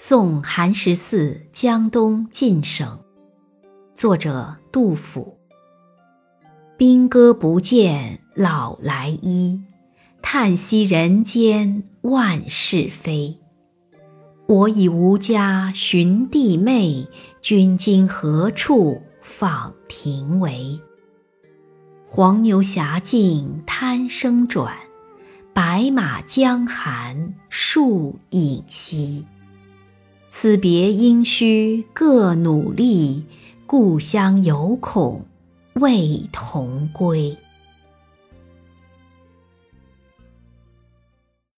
送寒食寺江东进省，作者杜甫。兵戈不见老来衣，叹息人间万事非。我已无家寻弟妹，君今何处访庭为？黄牛峡径滩声转，白马江寒树影稀。此别应须各努力，故乡犹恐未同归。